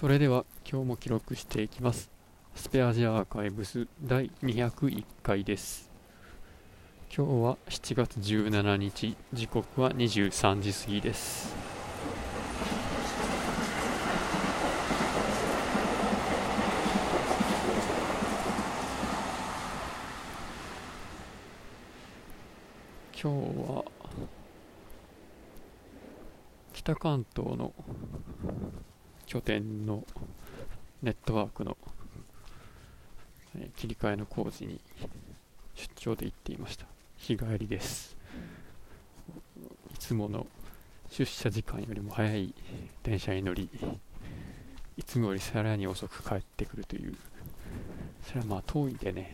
それでは今日も記録していきます。スペアジアアーカイブス第201回です。今日は7月17日時刻は23時過ぎです。今日は北関東の拠点のネットワークの、え切り替えの工事に出張で行っていました。日帰りです。いつもの出社時間よりも早い電車に乗りいつもよりさらに遅く帰ってくるというそれはまあ遠いんでね。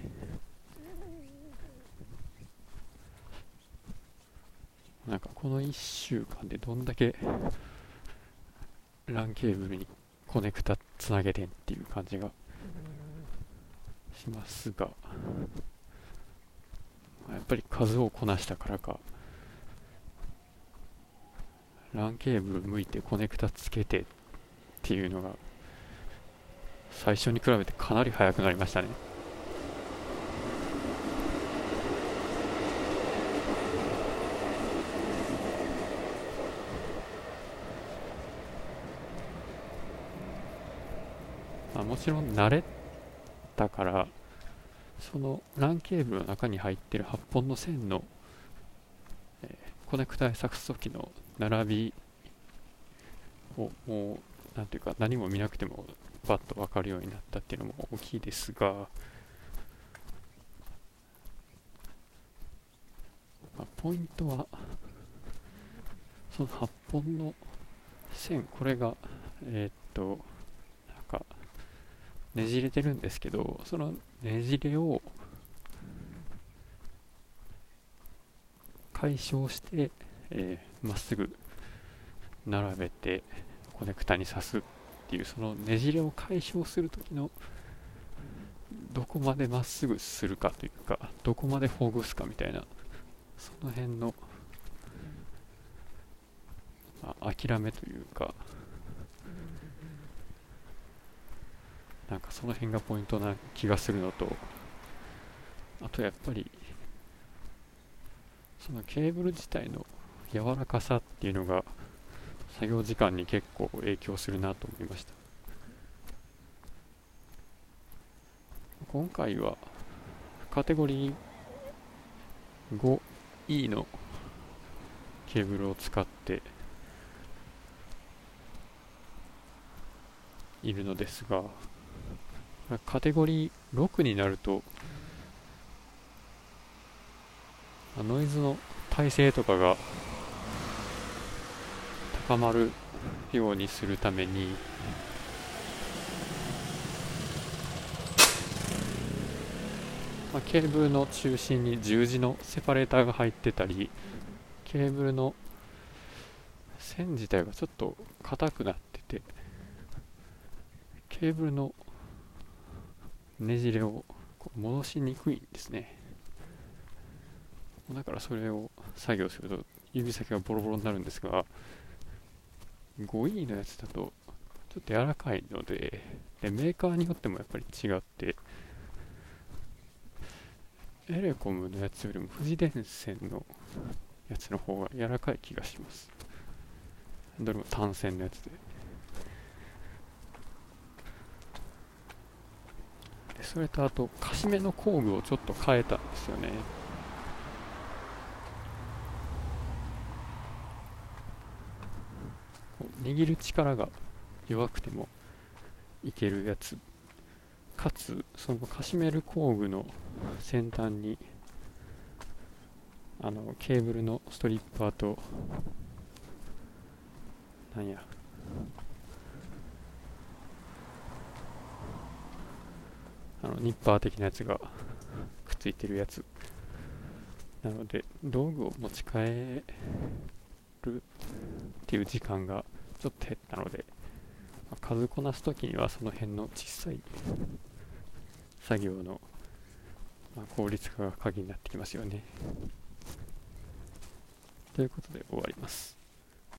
なんかこの1週間でどんだけ LAN ケーブルにコネクタつなげてんっていう感じがしますがやっぱり数をこなしたからか LAN ケーブル向いてコネクタつけてっていうのが最初に比べてかなり速くなりましたね。もちろん慣れたからその LAN ケーブルの中に入ってる8本の線の、えーコネクタへ挿す時の並びをもうなんていうか何も見なくてもパッと分かるようになったっていうのも大きいですが、まあ、ポイントはその8本の線これがえーっとねじれてるんですけどそのねじれを解消してえーまっすぐ並べてコネクタに挿すっていうそのねじれを解消する時のどこまでまっすぐするかというかどこまでほぐすかみたいなその辺の、まあ、諦めというかなんかその辺がポイントな気がするのとあとやっぱりそのケーブル自体の柔らかさっていうのが作業時間に結構影響するなと思いました。今回はカテゴリー 5E のケーブルを使っているのですがカテゴリー6になるとノイズの耐性とかが高まるようにするために、ケーブルの中心に十字のセパレーターが入ってたりケーブルの線自体がちょっと硬くなっててケーブルのねじれを戻しにくいんですね。だからそれを作業すると指先がボロボロになるんですが 5E のやつだとちょっと柔らかいのででメーカーによってもやっぱり違ってエレコムのやつよりも富士電線のやつの方が柔らかい気がします。どれも単線のやつで。それとあとカシメの工具をちょっと変えたんですよね。握る力が弱くてもいけるやつ。かつそのカシメル工具の先端にあのケーブルのストリッパーとなんやニッパー的なやつが くっついてるやつ。なので道具を持ち帰るっていう時間がちょっと減ったのでまあ数こなす時にはその辺の小さい作業の、まあ効率化が鍵になってきますよね。ということで終わります。